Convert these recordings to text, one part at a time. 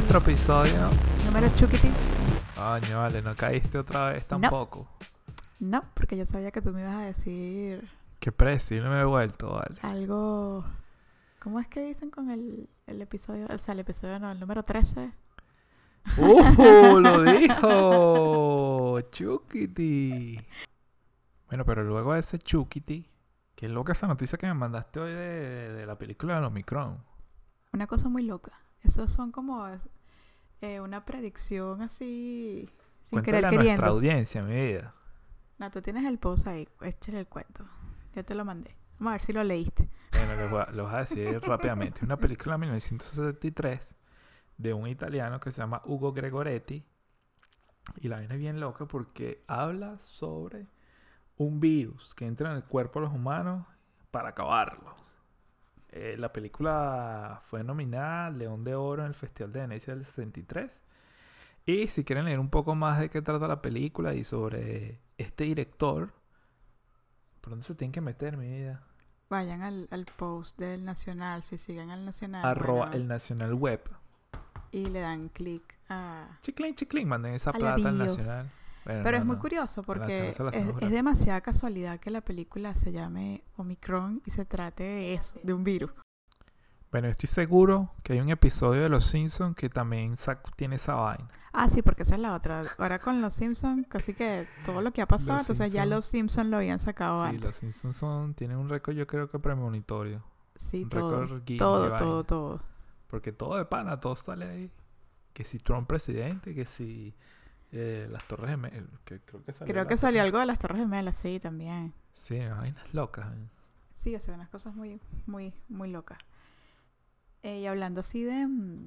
nuestro episodio. Número Chukiti. Coño, vale, no caíste otra vez tampoco. No, porque yo sabía que tú me ibas a decir Qué presi, no me he vuelto, vale. algo. ¿Cómo es que dicen con el, el episodio? O sea, el episodio no, el número 13. ¡Uh! ¡Lo dijo! ¡Chukiti! Bueno, pero luego de ese Chukiti, qué loca esa noticia que me mandaste hoy de, de la película de Omicron. Una cosa muy loca. Esos son como eh, una predicción así. Sin Cuéntale querer a nuestra queriendo. audiencia, mi vida. No, tú tienes el post ahí. Échale el cuento. Ya te lo mandé. Vamos a ver si lo leíste. Bueno, les voy a, les voy a decir rápidamente. Es una película de 1973 de un italiano que se llama Ugo Gregoretti. Y la vaina es bien loca porque habla sobre un virus que entra en el cuerpo de los humanos para acabarlo. Eh, la película fue nominada León de Oro en el Festival de Venecia del 63. Y si quieren leer un poco más de qué trata la película y sobre este director, ¿por dónde se tienen que meter, mi vida? Vayan al, al post del Nacional. Si siguen al Nacional. arroba bueno, el Nacional Web. Y le dan clic a. Chiclin, chiclin, manden esa A plata al. Nacional. Pero no, es muy no. curioso porque es, demasiada casualidad que la película se llame Omicron y se trate de eso, de un virus. Bueno, estoy seguro que hay un episodio de Los Simpsons que también tiene esa vaina. Ah, sí, porque esa es la otra. Ahora con los Simpsons, casi que todo lo que ha pasado, Los entonces ya los Simpsons lo habían sacado Sí, antes. Los Simpsons son, tienen un récord yo creo que premonitorio. Sí, un todo. Todo, todo, todo. Porque todo de pana, todo sale ahí. Que si Trump presidente, que si eh, las Torres Gemelas, que creo que salió Creo que salió algo de las Torres Gemelas, sí, también. Sí, vainas locas. ¿eh? Sí, o sea, unas cosas muy, muy, muy locas. Eh, y hablando así de, mm,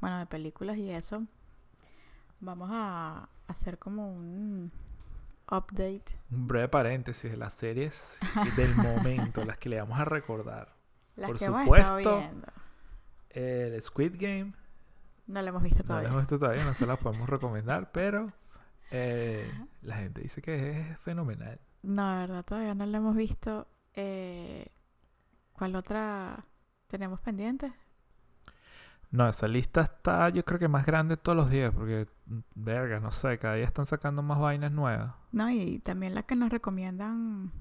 bueno, de películas y eso, vamos a hacer como un update. Un breve paréntesis de las series del momento, las que le vamos a recordar. Las Por que hemos supuesto, viendo. El Squid Game, No la hemos visto no todavía. las hemos visto todavía, no se las podemos recomendar, pero eh, la gente dice que es fenomenal. No, de verdad, todavía no la hemos visto. Eh, ¿Cuál otra tenemos pendiente? No, esa lista está yo creo que más grande todos los días, porque, mm, verga, no sé, cada día están sacando más vainas nuevas. No, y también la que nos recomiendan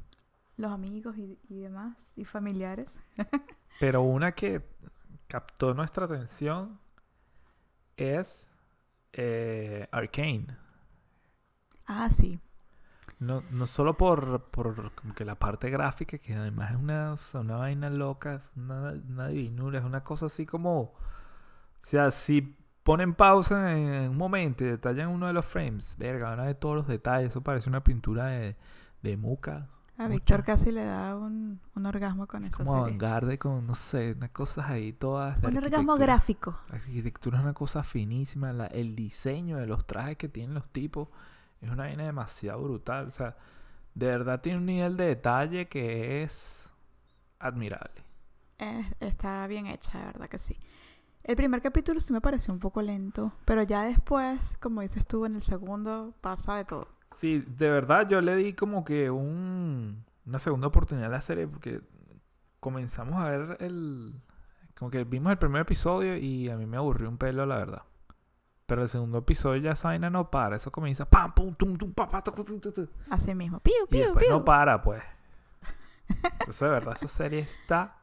los amigos y, y demás, y familiares. Pero una que captó nuestra atención es eh, Arcane. Ah, sí. No, no solo por, por como que la parte gráfica, que además es una, o sea, una vaina loca, una, una divinura, es una cosa así como... O sea, si ponen pausa en, en un momento y detallan uno de los frames, verga, van a ver todos los detalles, eso parece una pintura de, de muca. A. Víctor casi le da un, un orgasmo con esa Como avant con, no sé, unas cosas ahí todas. Un orgasmo gráfico. La arquitectura es una cosa finísima, la- el diseño de los trajes que tienen los tipos es una vaina demasiado brutal. O sea, de verdad tiene un nivel de detalle que es admirable. Eh, está bien hecha, de verdad que sí. El primer capítulo sí me pareció un poco lento, pero ya después, como dices tú, en el segundo pasa de todo. Sí, de verdad yo le di como que un, una segunda oportunidad a la serie porque comenzamos a ver el... Como que vimos el primer episodio y a mí me aburrió un pelo, la verdad. Pero el segundo episodio ya esa vaina no para. Eso comienza pam, pum, tum, tum, pa, pa, tu, tu, tu. Así mismo. Piu, Y piu, después piu. no para, pues. Eso de verdad, esa serie está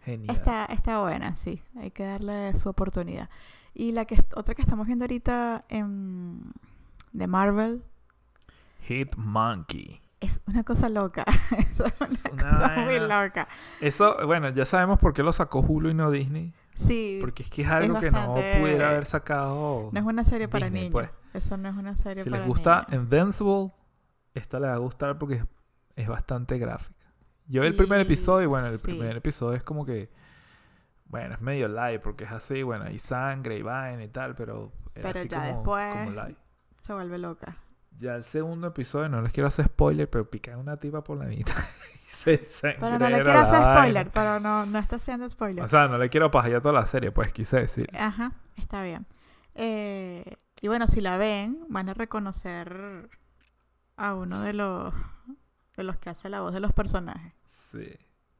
genial. Está, está buena, sí. Hay que darle su oportunidad. Y la que otra que estamos viendo ahorita en, de Marvel Hit Monkey. es una cosa loca. Eso es una, una cosa muy loca. Eso, bueno, ya sabemos por qué lo sacó Hulu y no Disney. Sí, Porque es que es algo que no pudiera haber sacado. no es una serie para niños. pues. Eso no es una serie Si para les gusta niños. Invincible, esta le va a gustar porque es, es bastante gráfica. Yo vi el primer episodio y bueno, el sí. primer episodio es como que. Bueno, es medio light porque es así, bueno, hay sangre y vaina y tal, pero. Pero ya como, después- como. Se vuelve loca. Ya el segundo episodio, no les quiero hacer spoiler, pero pican una tipa por la mitad. y se Pero no le quiero hacer vaina. spoiler, pero no, no está haciendo spoiler. O sea, no le quiero pajar toda la serie, pues quise decir. Ajá, está bien. Eh, y bueno, si la ven, van a reconocer a uno de los de los que hace la voz de los personajes. Sí.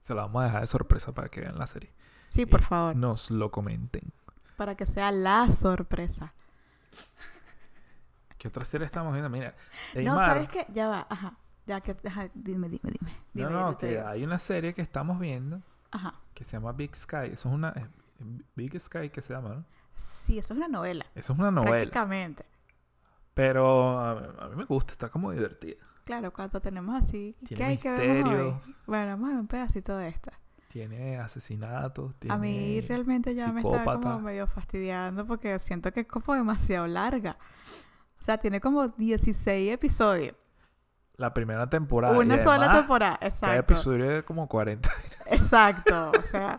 Se la vamos a dejar de sorpresa para que vean la serie. Sí, Y por favor. Nos lo comenten. para que sea la sorpresa. ¿Qué otra serie estamos viendo? Mira, No, ¿sabes qué? Ya va, ajá. Ya que, ajá, dime, dime, dime. No, dime no, que hay una serie que estamos viendo Ajá. que se llama Big Sky. Eso es una... eh, Big Sky que se llama, ¿no? Sí, eso es una novela. Eso es una novela. Prácticamente. Pero a, a mí me gusta, está como divertida. Claro, cuando tenemos así. Tiene ¿Qué hay que ver hoy? Bueno, vamos a ver un pedacito de esta. Tiene asesinatos, tiene... A mí realmente ya me está como medio fastidiando porque siento que es como demasiado larga. O sea, tiene como 16 episodios. La primera temporada. Una sola temporada. Cada Exacto. episodio es como 40. Exacto. O sea.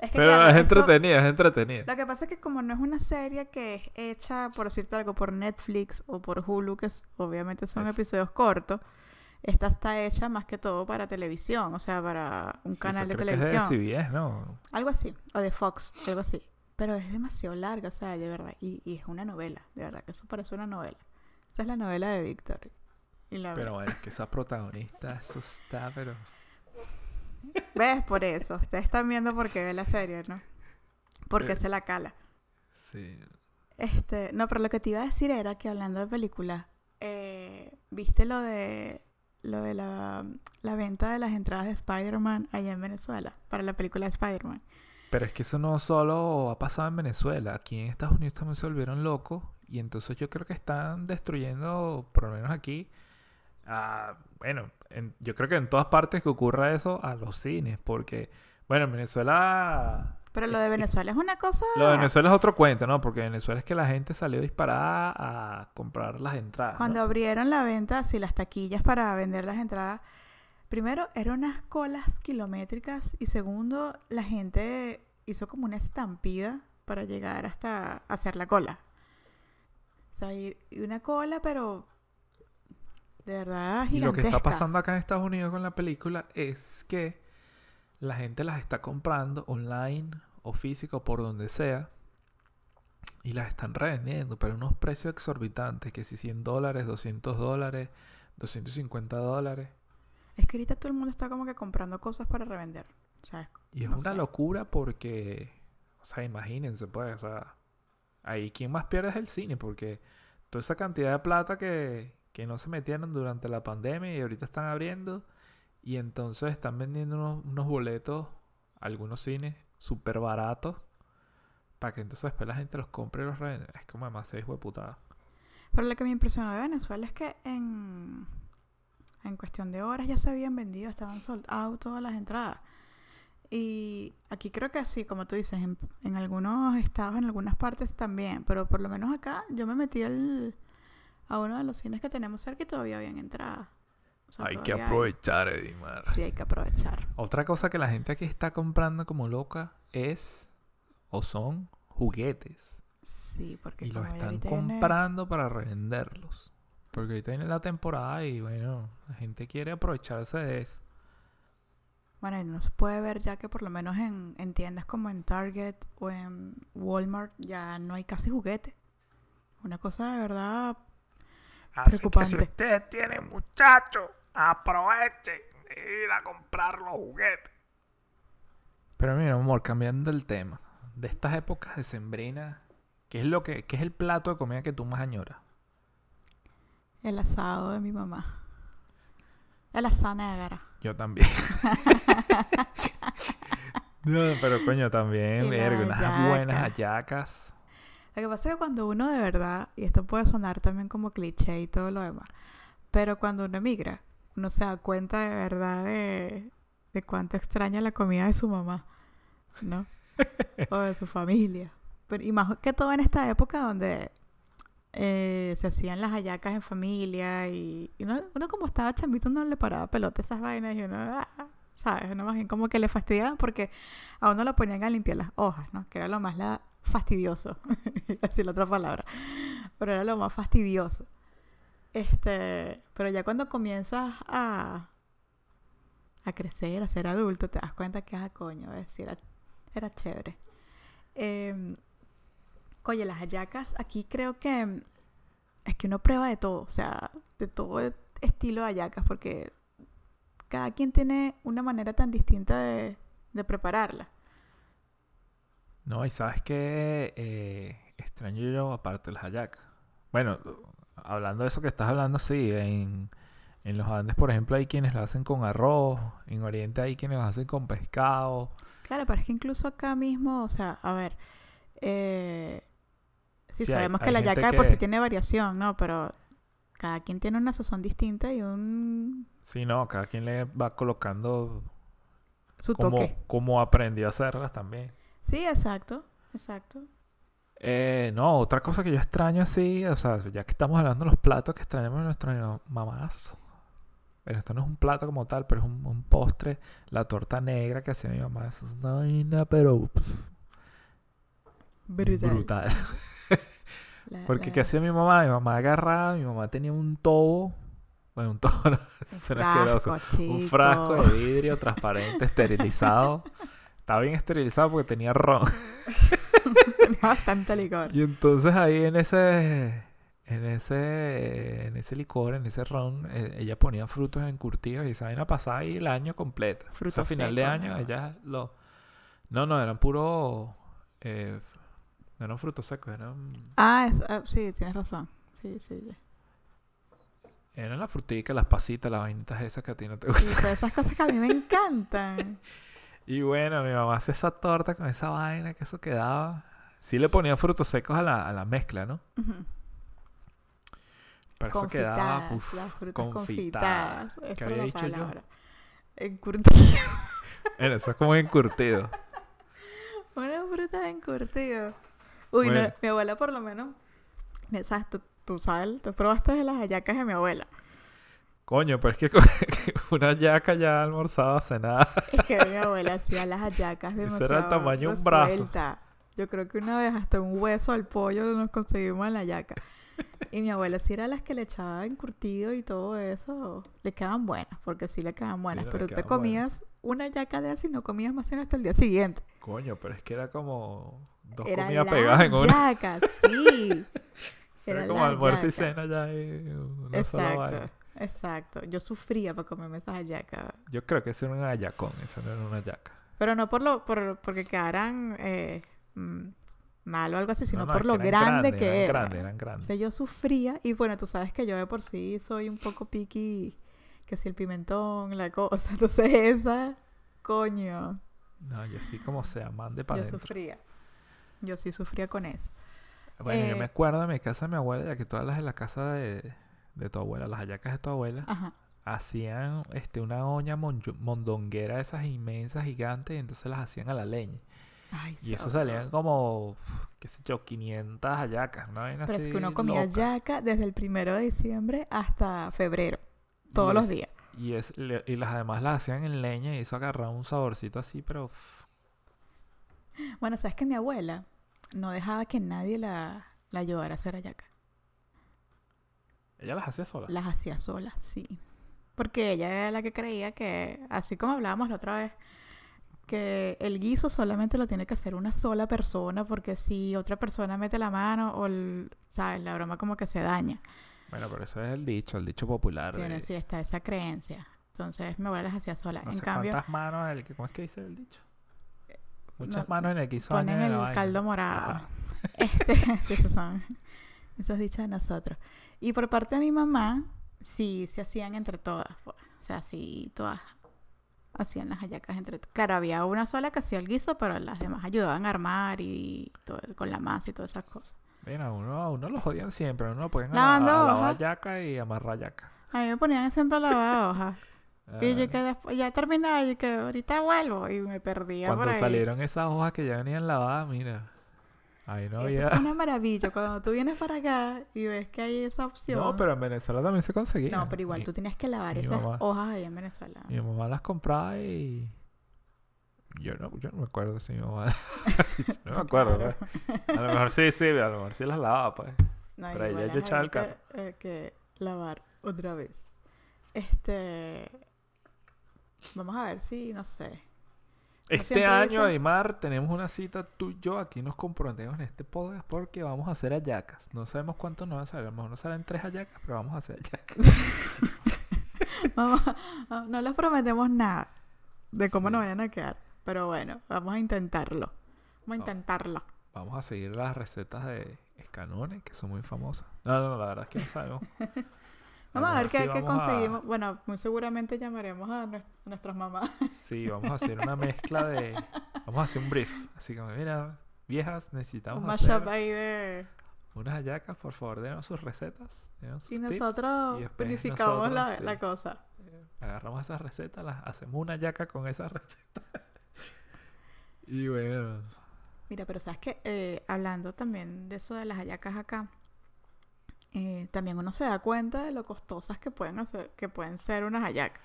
Es que Pero claro, es entretenida, es entretenida. Lo que pasa es que como no es una serie que es hecha, por decirte algo, por Netflix o por Hulu, que es- obviamente son Es- episodios cortos, esta está hecha más que todo para televisión, o sea, para un Sí, canal de creo que es televisión. de CBS, ¿no? Algo así, o de Fox, algo así. Pero es demasiado larga, o sea, de verdad. Y, y es una novela, de verdad, que eso parece una novela. Esa es la novela de Víctor. Pero bueno, es que esa protagonista, eso está, pero... ¿Ves? Por eso. Ustedes están viendo por qué ve la serie, ¿no? Porque Eh. se la cala. Sí. Este, no, pero lo que te iba a decir era que hablando de películas, eh, ¿viste lo de lo de la, la venta de las entradas de Spider-Man allá en Venezuela para la película de Spider-Man? Pero es que eso no solo ha pasado en Venezuela. Aquí en Estados Unidos también se volvieron locos. Y entonces yo creo que están destruyendo, por lo menos aquí, a- bueno, en- yo creo que en todas partes que ocurra eso, a los cines. Porque, bueno, en Venezuela... Pero lo de Venezuela es una cosa... Lo de Venezuela es otro cuento, ¿no? Porque en Venezuela es que la gente salió disparada a comprar las entradas. ¿no? Cuando abrieron la venta, así las taquillas para vender las entradas, primero eran unas colas kilométricas y segundo la gente hizo como una estampida para llegar hasta hacer la cola. O sea, una cola, pero de verdad Y lo que está gigantesca. pasando acá en Estados Unidos con la película es que la gente las está comprando online o físico por donde sea y las están revendiendo, pero a unos precios exorbitantes, que si 100 dólares, 200 dólares, 250 dólares. Es que ahorita todo el mundo está como que comprando cosas para revender. O sea, Y es No una sé. locura porque, o sea, imagínense, pues, o sea, ahí quien más pierde es el cine, porque toda esa cantidad de plata que, que no se metieron durante la pandemia y ahorita están abriendo, y entonces están vendiendo unos, unos boletos, algunos cines, súper baratos, para que entonces después la gente los compre y los revenda. Es como demasiado hijo de putada. Pero lo que me impresionó de Venezuela es que en, en cuestión de horas ya se habían vendido, estaban sold out todas las entradas. Y aquí creo que sí, como tú dices, en, en algunos estados, en algunas partes también, pero por lo menos acá yo me metí al- a uno de los cines que tenemos cerca y todavía habían entradas. O sea, Hay que aprovechar, Edimar. Sí, hay que aprovechar. Otra cosa que la gente aquí está comprando como loca es, o son, juguetes. Sí, porque Y los están comprando para revenderlos. Porque ahorita viene la temporada y bueno, la gente quiere aprovecharse de eso. Bueno, y no se puede ver ya que por lo menos en, en tiendas como en Target o en Walmart ya no hay casi juguetes. Una cosa de verdad Así Preocupante. que si ustedes tienen muchachos, aprovechen de ir a comprar los juguetes. Pero mira, amor, cambiando el tema. De estas épocas de sembrina, ¿qué es lo que, qué es el plato de comida que tú más añoras? El asado de mi mamá. El asado negra. Yo también. no, pero coño, también, verga, unas hallaca. buenas hallacas. Lo que pasa es que cuando uno de verdad, y esto puede sonar también como cliché y todo lo demás, pero cuando uno emigra, uno se da cuenta de verdad de, de cuánto extraña la comida de su mamá, ¿no? o de su familia. Pero, y más que todo en esta época donde eh, se hacían las hallacas en familia y, uno, como estaba chamito no le paraba pelota esas vainas y uno, ah, ¿sabes? Uno más bien como que le fastidiaba porque a uno lo ponían a limpiar las hojas, ¿no? Que era lo más la fastidioso, iba a decir la otra palabra, pero era lo más fastidioso. Este, pero ya cuando comienzas a a crecer, a ser adulto, te das cuenta que, ah, coño, es era, era chévere. Eh, oye, las hallacas, aquí creo que es que uno prueba de todo, o sea, de todo estilo de hallacas, porque cada quien tiene una manera tan distinta de, de prepararla. No, y sabes que extraño yo aparte las hallacas. Bueno, hablando de eso que estás hablando, sí, en, en los Andes, por ejemplo, hay quienes lo hacen con arroz, en Oriente hay quienes lo hacen con pescado. Claro, pero es que incluso acá mismo, o sea, a ver, eh, sí, Sí, hay- sabemos que hay la yaca de por sí que- tiene variación, ¿no? Pero cada quien tiene una sazón distinta y un Sí, no, cada quien le va colocando su como, toque. como aprendió a hacerlas también. Sí, exacto, exacto. Eh, no, otra cosa que yo extraño así, o sea, ya que estamos hablando de los platos que extrañamos de nuestras mamás. Pero esto no es un plato como tal, pero es un, un postre. La torta negra que hacía mi mamá. Eso es una vaina, pero pff, Brutal. brutal. La- Porque la- ¿qué hacía mi mamá? Mi mamá agarraba, mi mamá tenía un tobo. Bueno, un tobo, no, frasco, Un frasco de vidrio transparente, esterilizado. Estaba bien esterilizado porque tenía ron. Tenía bastante licor. Y entonces ahí en ese, en ese, en ese licor, en ese ron, eh, ella ponía frutos encurtidos y esa vaina pasaba ahí el año completo. O sea, Frutos a final de año ¿no? ella lo... No, no, eran puro... eh, no eran frutos secos, eran, Ah, es- ah, sí, tienes razón. Sí, sí. ya. eran las fruticas, las pasitas, las vainitas esas que a ti no te Y gustan. todas esas cosas que a mí me encantan. Y bueno, mi mamá hacía esa torta con esa vaina, que eso quedaba... Sí le ponía frutos secos a la, a la mezcla, ¿no? Ujú. Pero eso quedaba... Uf, las frutas confitadas. confitadas. ¿Qué había dicho yo? Encurtido. Bueno, eso es como encurtido. Una fruta encurtido. Uy, no, mi abuela por lo menos. me- ¿Sabes? Tú, tú sabes, tú probaste de las hallacas de mi abuela. Coño, pero es que una yaca ya almorzaba, cenada. Es que mi abuela hacía las hallacas Ese demasiado era el tamaño de un brazo. Yo creo que una vez hasta un hueso al pollo nos conseguimos en la yaca. Y mi abuela sí era las que le echaba encurtido y todo eso. Le quedaban buenas, porque sí le quedaban buenas. no, pero te quedaban comías una yaca de así y no comías más sino hasta el día siguiente. Coño, pero es que era como dos Era comidas pegadas en una. yaca, sí. Era era como almuerzo y cena ya y una sola vaina. Exacto, exacto. Yo sufría para comerme esas hallacas. Yo creo que eso era un ayacón, eso no era una yaca. Pero no por lo, por, porque quedaran eh, mm, mal o algo así, sino No, no, por lo que eran grande grandes, que eran era. grandes, eran O grandes. sea, yo sufría y bueno, tú sabes que yo de por sí soy un poco piqui, que si el pimentón, la cosa, entonces esa, coño, No, yo sí como sea, mande yo para adentro. sufría. Yo sí sufría con eso. Bueno, yo Eh, me acuerdo de mi casa de mi abuela, ya que todas las de la casa de, de tu abuela, las hallacas de tu abuela, Ajá. hacían este, una olla mondonguera esas inmensas, gigantes, y entonces las hacían a la leña. Ay, Y eso salían como, qué sé yo, 500 hallacas, ¿no? Pero es que uno comía ya yaca desde el primero de diciembre hasta febrero, todos los días. Y, es, y las además las hacían en leña y eso agarraba un saborcito así, pero Bueno, sabes que mi abuela no dejaba que nadie la, la ayudara a hacer hallaca. ella las hacía sola. Las hacía sola, sí. Porque ella era la que creía que, así como hablábamos la otra vez, que el guiso solamente lo tiene que hacer una sola persona, porque si otra persona mete la mano, o el- ¿sabes? La broma como que se daña. Bueno, pero eso es el dicho, el dicho popular. Tiene, de sí, está esa creencia. Entonces mi abuela las hacía sola. no en sé cambio, cuántas manos, el que, ¿cómo es que dice el dicho? Muchas no, manos en el hizo ponen en el vaina. caldo morado. Este, esos son. Esos dichos de nosotros. Y por parte de mi mamá, sí, se hacían entre todas. pues. O sea, sí, todas hacían las hallacas entre todas. Claro, había una sola que hacía el guiso, pero las demás ayudaban a armar y todo, con la masa y todas esas cosas. Mira, a uno, a uno lo jodían siempre, a uno lo ponían a, Lavando a, a hoja. lavar yaca y amarrar yaca. A mí me ponían siempre a lavar hojas. Y yo Ah, que después, ya terminaba, y que ahorita vuelvo. Y me perdía por Cuando ahí. salieron esas hojas que ya venían lavadas, mira, ahí no Eso había... es una maravilla. Cuando tú vienes para acá y ves que hay esa opción. No, pero en Venezuela también se conseguía. No, pero igual Mi- tú tenías que lavar esas mamá. hojas ahí en Venezuela. Mi mamá las compraba y... Yo no, yo no me acuerdo si mi mamá... no me acuerdo, Claro. pues. A lo mejor sí, sí, a lo mejor sí las lavaba, pues. No, Pero igual ya yo echaba el había que, eh, que lavar otra vez. Este. Vamos a ver si, no sé. Este año, Aymar, tenemos una cita tú y yo. Aquí nos comprometemos en este podcast porque vamos a hacer hallacas. No sabemos cuántos nos van a salir. A lo mejor nos salen tres hallacas, pero vamos a hacer hallacas. Vamos a- no les prometemos nada de cómo Sí. nos vayan a quedar. Pero bueno, vamos a intentarlo. Vamos a intentarlo. Vamos a seguir las recetas de Escanone, que son muy famosas. No, no, no, la verdad es que no sabemos. Vamos a ver qué, qué vamos a- conseguimos. Bueno, muy seguramente llamaremos a, nues- a nuestras mamás. Sí, vamos a hacer una mezcla de... Vamos a hacer un brief. Así como, mira, viejas, necesitamos Un hacer ahí de... unas hallacas. Por favor, denos sus recetas. denos sus Y tips, nosotros y después unificamos la, la cosa. eh, Agarramos esas recetas, las hacemos una hallaca con esas recetas. y bueno, Mira, pero sabes que hablando también de eso de las hallacas acá, eh, también uno se da cuenta de lo costosas que pueden hacer, que pueden ser unas hallacas.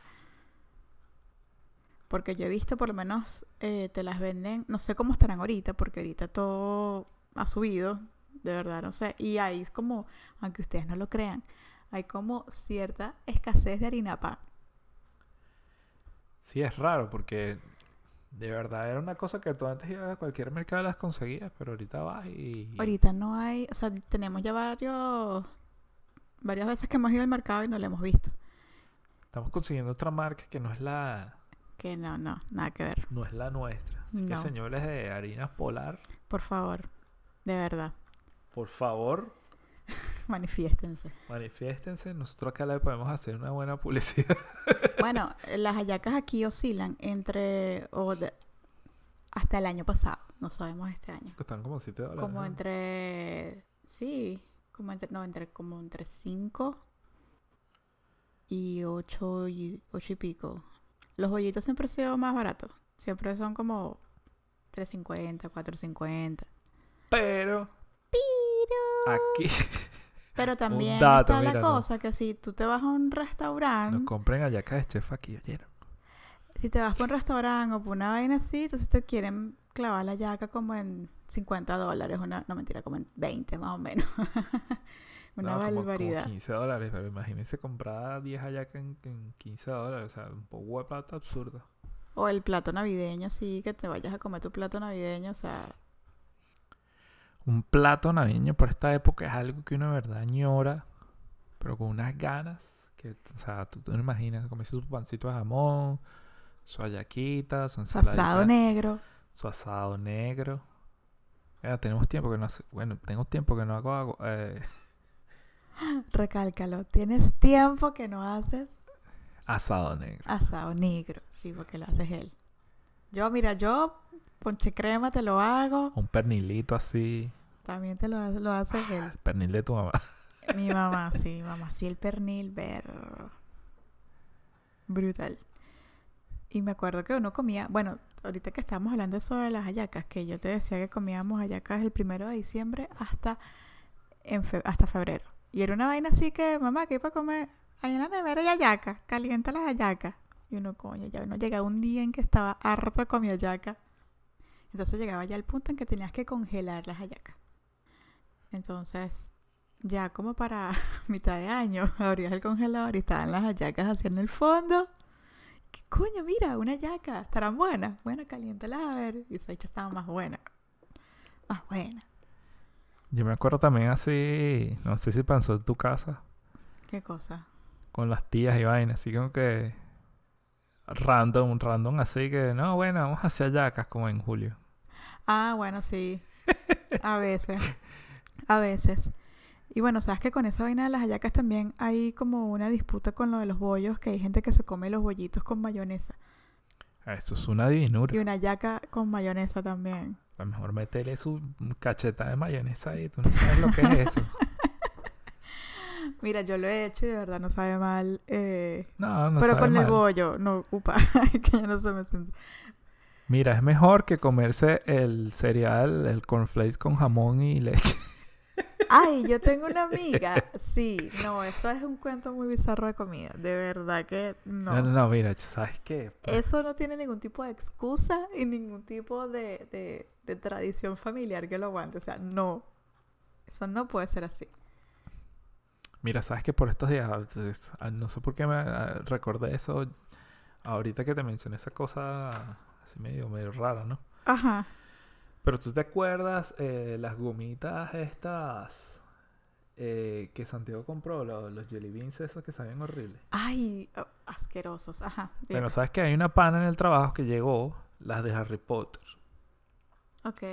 Porque yo he visto, por lo menos, eh, te las venden, no sé cómo estarán ahorita, porque ahorita todo ha subido, de verdad, no sé. Y hay es como, aunque ustedes no lo crean, hay como cierta escasez de harina pan. sí es raro porque de verdad era una cosa que tú antes ibas a cualquier mercado y las conseguías, pero ahorita vas y... Ahorita no hay, o sea, tenemos ya varios, varias veces que hemos ido al mercado y no lo hemos visto. Estamos consiguiendo otra marca que no es la, Que no, no, nada que ver. no es la nuestra. Así que señores de harinas polar, Por favor, de verdad, por favor, manifiéstense. manifiéstense. Nosotros acá le podemos hacer una buena publicidad. Bueno, las hallacas aquí oscilan entre, o de- hasta el año pasado, no sabemos este año. Costaron como 7 dólares. Como ¿no? entre, sí, como entre, no, entre, como entre 5 y 8 y, ocho y pico. Los bollitos siempre han sido más baratos, siempre son como 3.50, 4.50. Pero Pero... aquí Pero también dato, está la mira, no. cosa que si tú te vas a un restaurante, nos compren hallacas de chef aquí, ¿oyeron? si te vas por un restaurante o por una vaina así, entonces te quieren clavar la yaca como en 50 dólares, una, no mentira, como en 20 más o menos. una No, como- como barbaridad. 15 dólares, pero imagínense comprar 10 hallacas en, en 15 dólares. O sea, un poco de plata absurda. O el plato navideño, sí, que te vayas a comer tu plato navideño, o sea, Un plato navideño por esta época es algo que uno de verdad añora, pero con unas ganas. Que, o sea, tú, tú no imaginas comerse su pancito de jamón, su hallaquita, su su asado negro. su asado negro. Ya, tenemos tiempo que no hace, bueno, tengo tiempo que no hago, hago, eh, Recálcalo, tienes tiempo que no haces asado negro. asado negro, sí, porque lo haces él. Yo, mira, yo ponche crema te lo hago, Un pernilito así, también te lo, lo haces él. el pernil de tu mamá. Mi mamá, sí, mi mamá, sí, el pernil, ver. Brutal. Y me acuerdo que uno comía, bueno, ahorita que estábamos hablando sobre las hallacas, que yo te decía que comíamos hallacas el primero de diciembre hasta, en fe- hasta febrero. Y era una vaina así que, mamá, ¿qué para comer? Ahí en la nevera hay hallacas, calienta las hallacas. Y uno, coño, ya uno llegaba un día en que estaba harto con mi hallaca. Entonces llegaba ya el punto en que tenías que congelar las hallacas. Entonces, ya como para mitad de año, abrías el congelador y estaban las hallacas así en el fondo. ¿Qué coño? Mira, una hallaca. ¿Estarán buenas? Bueno, caliéntalas a ver. Y esa hecha estaba más buena. Más buena. Yo me acuerdo también así, no sé si pasó en tu casa, ¿Qué cosa? con las tías y vainas, así como que random, random así que, no, bueno, vamos hacia hallacas como en julio. Ah, bueno, sí. A veces. A veces. Y bueno, sabes que con esa vaina de las hallacas también hay como una disputa con lo de los bollos, que hay gente que se come los bollitos con mayonesa. Eso es una divinura. Y una hallaca con mayonesa también. A lo mejor métele su cacheta de mayonesa ahí, tú no sabes lo que es eso. Mira, yo lo he hecho y de verdad no sabe mal. eh, No, no pero sabe con el bollo, no, upa, que ya no se me siente. Mira, es mejor que comerse el cereal, el cornflakes con jamón y leche. Ay, yo tengo una amiga. Sí, no, eso es un cuento muy bizarro de comida. De verdad que No, no, no. no, mira, ¿sabes qué? Eso no tiene ningún tipo de excusa y ningún tipo de, de, de tradición familiar que lo aguante. O sea, no. Eso no puede ser así. Mira, sabes que por estos días, no sé por qué me recordé eso, ahorita que te mencioné esa cosa así medio, medio rara, ¿no? Ajá. Pero tú te acuerdas eh, las gomitas estas eh, que Santiago compró, lo- los, jelly beans esos que sabían horribles. Ay, oh, asquerosos. Ajá. dime. Bueno, sabes que hay una pana en el trabajo que llegó, las de Harry Potter. Ok.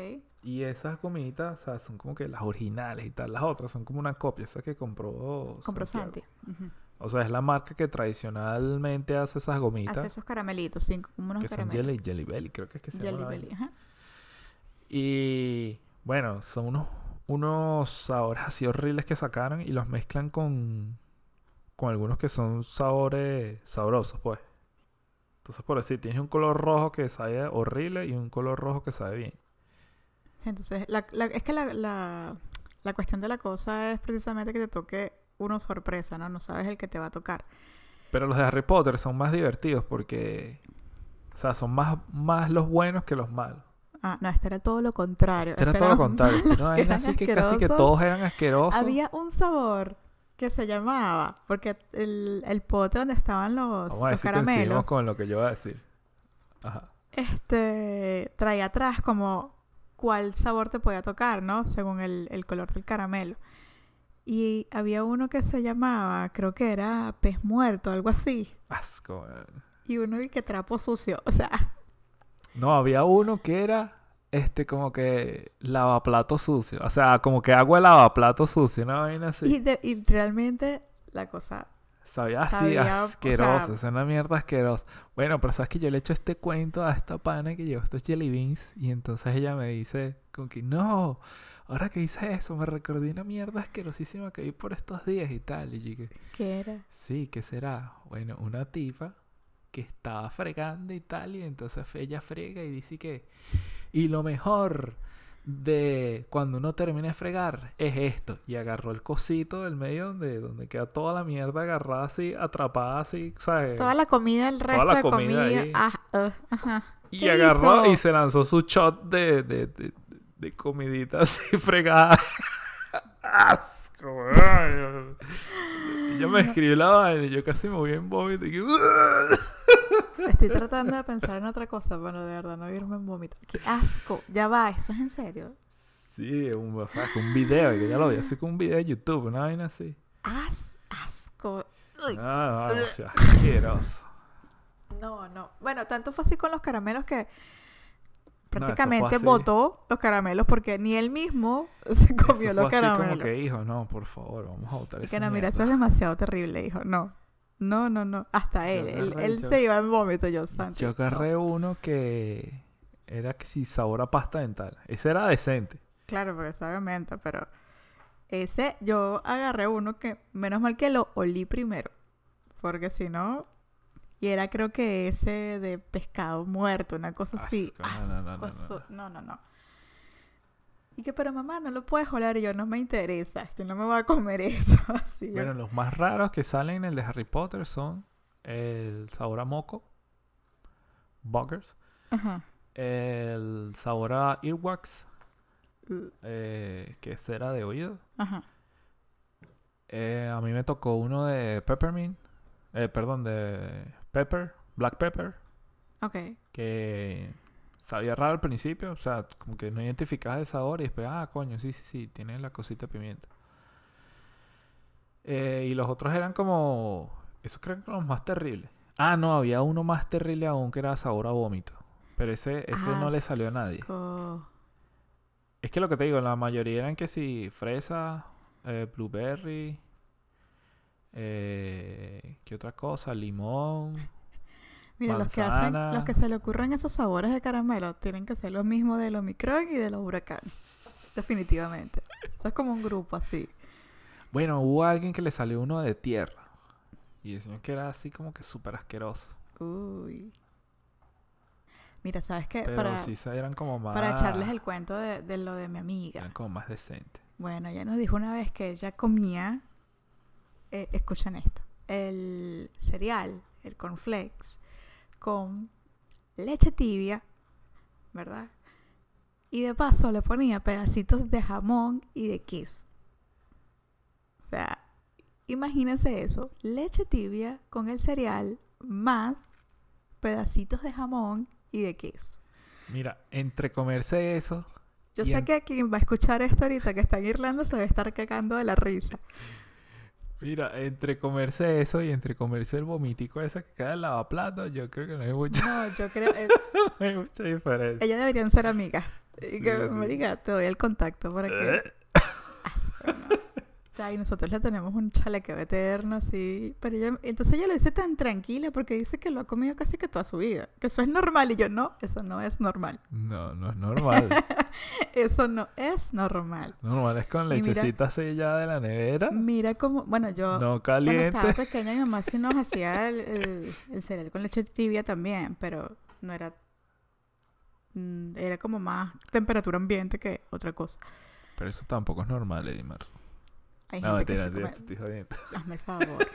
Y esas gomitas, o sea, son como que las originales y tal. Las otras son como una copia, esas que compró Compró Santiago. Santi. O sea, es la marca que tradicionalmente hace esas gomitas. Hace esos caramelitos, sí, como unos que son. Jelly, Jelly Belly, creo que es que se llama Jelly Belly, ajá. Y bueno, son unos, unos sabores así horribles que sacaron y los mezclan con, con algunos que son sabores sabrosos, pues. Entonces, por decir, tienes un color rojo que sabe horrible y un color rojo que sabe bien. Sí, entonces, la, la- es que la, la, la cuestión de la cosa es precisamente que te toque uno sorpresa, ¿no? No sabes el que te va a tocar. Pero los de Harry Potter son más divertidos porque, o sea, son más, más los buenos que los malos. Ah, no, este era todo lo contrario. Era este todo lo contrario. Era vaina eran así que casi que todos eran asquerosos. Había un sabor que se llamaba, porque el, el pote donde estaban los, Vamos a los caramelos, con lo que yo voy a decir. Ajá. este, traía atrás como cuál sabor te podía tocar, ¿no? Según el, el color del caramelo. Y había uno que se llamaba, creo que era pez muerto, algo así. Asco. Y uno y que trapo sucio. O sea, No, había uno que era este como que lavaplato sucio. O sea, como que agua de lavaplato sucio, una vaina así. y, de- y realmente la cosa. Sabía así sabía, o asqueroso, sea- es una mierda asquerosa. Bueno, pero sabes que yo le echo este cuento a esta pana que llevó estos jelly beans y entonces ella me dice como que no, ahora que hice eso me recordé una mierda asquerosísima que vi por estos días y tal. Y dije, ¿Qué era? sí, ¿qué será? Bueno, una tipa que estaba fregando y tal y entonces ella frega y dice que y lo mejor de cuando uno termina de fregar es esto. Y agarró el cosito del medio donde, donde queda toda la mierda agarrada así, atrapada así, ¿sabes? Toda la comida, el resto la de comida comida. ahí. ah, ah, ajá. y ¿qué agarró hizo? y se lanzó su shot de, de, de, de comidita así fregada. ¡Asco! weón! Y Yo me escribí la vaina y yo casi me voy en vómito. y Estoy tratando de pensar en otra cosa, pero de verdad no irme en vómito. ¡Qué asco! Ya va, ¿eso es en serio? Sí, un, o sea, que un video, que ya lo vi así con un video de YouTube, una vaina así. As, asco. Uy, Ah, no, demasiado asqueroso. No, no. Bueno, tanto fue así con los caramelos que prácticamente así. botó los caramelos porque ni él mismo se comió Eso los así caramelos. como que, hijo, no, por favor, vamos a que no, mira, eso es mierda". demasiado terrible, hijo. No. No, no, no. Hasta él. Él, agarré él yo- se iba en vómito, yo, Santi. Yo no. agarré uno que era que si sabor a pasta dental. Ese era decente. Claro, porque sabe menta, pero ese yo agarré uno que menos mal que lo olí primero, porque si no y era creo que ese de pescado muerto, una cosa así. Asco, no, no, no, no, no, no, no. Y que, pero mamá, no lo puedes oler. Y yo, no me interesa, yo no me voy a comer eso. Así Bueno, los más raros que salen en el de Harry Potter son el sabor a moco, buggers, Ajá. el sabor a earwax, Uh, eh, que es cera de oído. Ajá. Eh, a mí me tocó uno de peppermint, eh, perdón, de pepper, black pepper, Ok. que sabía raro al principio, o sea, como que no identificabas el sabor y después, ah, coño, sí, sí, sí, tiene la cosita de pimienta. Eh, y los otros eran como, esos creo que los más terribles. Ah, no, había uno más terrible aún que era sabor a vómito, pero ese, ese no le salió a nadie. Es que lo que te digo, la mayoría eran que si fresa, eh, blueberry, eh, ¿qué otra cosa? Limón. Mira, los que hacen, los que se le ocurren esos sabores de caramelo tienen que ser los mismos del Omicron y de los huracanes. Definitivamente. Eso es como un grupo así. Bueno, hubo alguien que le salió uno de tierra. Y decían que era así como que súper asqueroso. Uy. Mira, ¿sabes qué? Pero Para, sí eran como más. para echarles el cuento de, de lo de mi amiga. Eran como más decentes. Bueno, ella nos dijo una vez que ella comía, eh, escuchen esto, el cereal, el cornflakes, con leche tibia, ¿verdad? Y de paso le ponía pedacitos de jamón y de queso. O sea, imagínense eso, leche tibia con el cereal más pedacitos de jamón y de queso. Mira, entre comerse eso. Yo sé en- que quien va a escuchar esto ahorita que está en Irlanda se debe estar cagando de la risa. Mira, entre comerse eso y entre comerse el vomitico ese que queda en lavaplatos, yo creo que no hay mucha, No, yo creo. eh, no hay mucha diferencia. ellas deberían ser amigas. Y Sí, que sí. me diga, te doy el contacto para que... Eh, Asco, ¿no? Y nosotros le tenemos un chalequeo eterno, así. Pero ella, entonces ella lo dice tan tranquila porque dice que lo ha comido casi que toda su vida. Que eso es normal. Y yo, no, eso no es normal. No, no es normal. Eso no es normal. normal es con lechecita así ya de la nevera. Mira cómo, bueno, yo No cuando estaba caliente. pequeña mi mamá sí nos hacía el, el- el cereal con leche tibia también, pero no era, mm, era como más temperatura ambiente que otra cosa. Pero eso tampoco es normal, Edimar. Hay No, gente que mentira, se mentira, come-. Hazme el favor.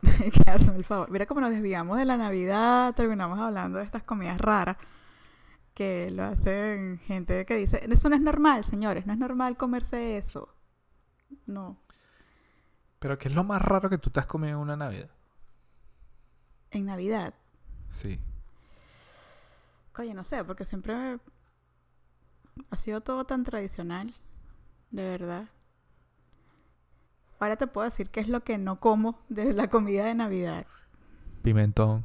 Que hazme el favor. Mira cómo nos desviamos de la Navidad, terminamos hablando de estas comidas raras que lo hacen gente que dice, eso no es normal, señores, no es normal comerse eso. No. Pero ¿qué es lo más raro que tú te has comido en una Navidad? En Navidad, Sí. Oye, no sé, porque siempre ha sido todo tan tradicional, de verdad. Ahora te puedo decir qué es lo que no como de la comida de Navidad. Pimentón.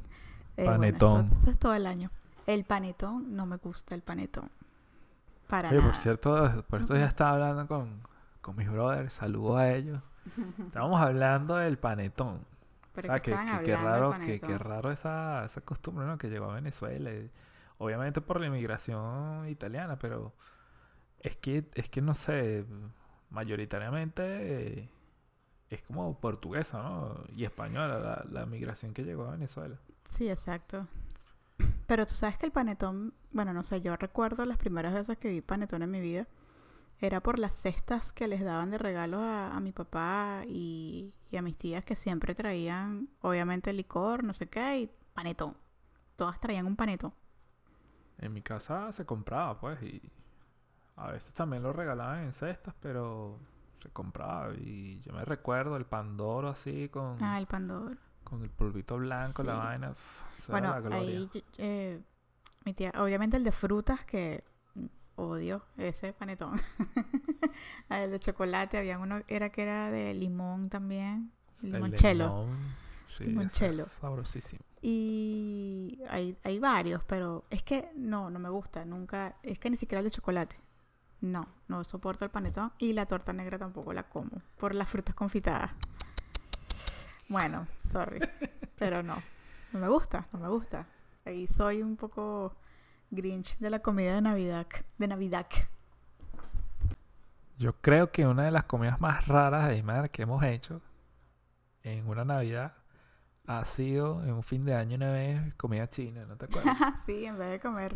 Eh, bueno, Panetón. eso, eso es todo el año. El panetón, no me gusta el panetón. Para Oye, nada. por cierto, por eso ya estaba hablando con, con mis brothers. Saludos a ellos. Estábamos hablando del panetón. Pero o sea, que que, que- raro, que, raro esa, esa costumbre ¿no? que llegó a Venezuela. y obviamente por la inmigración italiana, pero es que, es que no sé, mayoritariamente eh, es como portuguesa, ¿no? Y española la, la migración que llegó a Venezuela. Sí, exacto. Pero tú sabes que el panetón, bueno, no sé, yo recuerdo las primeras veces que vi panetón en mi vida, era por las cestas que les daban de regalo a, a mi papá y, y a mis tías que siempre traían, obviamente, licor, no sé qué, y panetón. Todas traían un panetón. En mi casa se compraba, pues, y a veces también lo regalaban en cestas, pero se compraba. Y yo me recuerdo el pandoro así con, Ah, el pandoro. con el polvito blanco, la vaina. Bueno, la ahí eh, mi tía, obviamente el de frutas que odio ese panetón. El de chocolate, había uno era que era de limón también, El limón, sí, es sabrosísimo. Y hay, hay varios, pero es que no, no me gusta, nunca, es que ni siquiera el de chocolate. No, no soporto el panetón y la torta negra tampoco la como por las frutas confitadas. Bueno, sorry, pero no, no me gusta, no me gusta. Ahí soy un poco grinch de la comida de Navidad, de Navidad. Yo creo que una de las comidas más raras de Aymar que hemos hecho en una Navidad ha sido en un fin de año una vez comida china, ¿no te acuerdas? sí, en vez de comer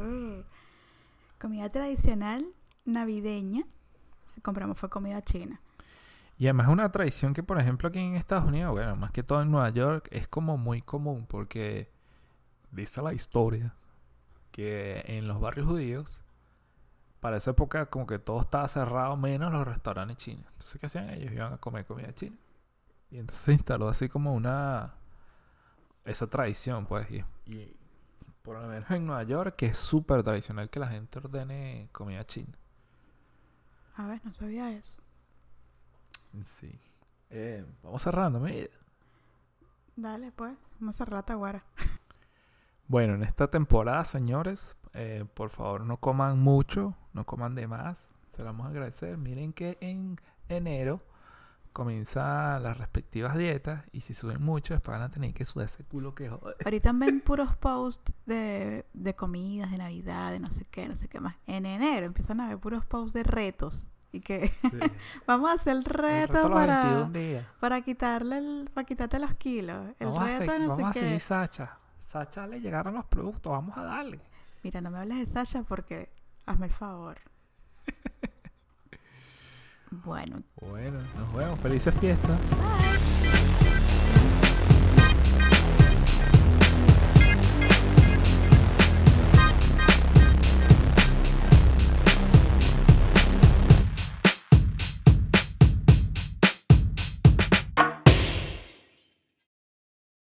comida tradicional navideña, compramos fue comida china. Y además es una tradición que, por ejemplo, aquí en Estados Unidos, bueno, más que todo en Nueva York, es como muy común porque dice la historia que en los barrios judíos, para esa época como que todo estaba cerrado menos los restaurantes chinos. Entonces, ¿qué hacían ellos? Iban a comer comida china. Y entonces se instaló así como una... esa tradición, pues. Y, y por lo menos en Nueva York, que es súper tradicional que la gente ordene comida china. A ver, no sabía eso. Sí. Eh, vamos cerrando, mira. Dale, pues, vamos a cerrar taguara. Bueno, en esta temporada, señores, eh, por favor no coman mucho, no coman de más. Se lo vamos a agradecer. Miren que en enero comienzan las respectivas dietas y si suben mucho, después van a tener que sudar ese culo que. Ahorita ven puros posts de, de comidas, de Navidad, de no sé qué, no sé qué más. En enero empiezan a ver puros posts de retos. Y que Sí. vamos a hacer el El reto, a para, 21 días. para quitarle el, para quitarte los kilos. El Vamos, a, reto seguir, de no vamos a sé seguir qué. Sacha. Sacha le llegaron los productos, vamos a darle. Mira, no me hables de Sasha porque hazme el favor. bueno, Bueno, nos vemos. Felices fiestas. bye.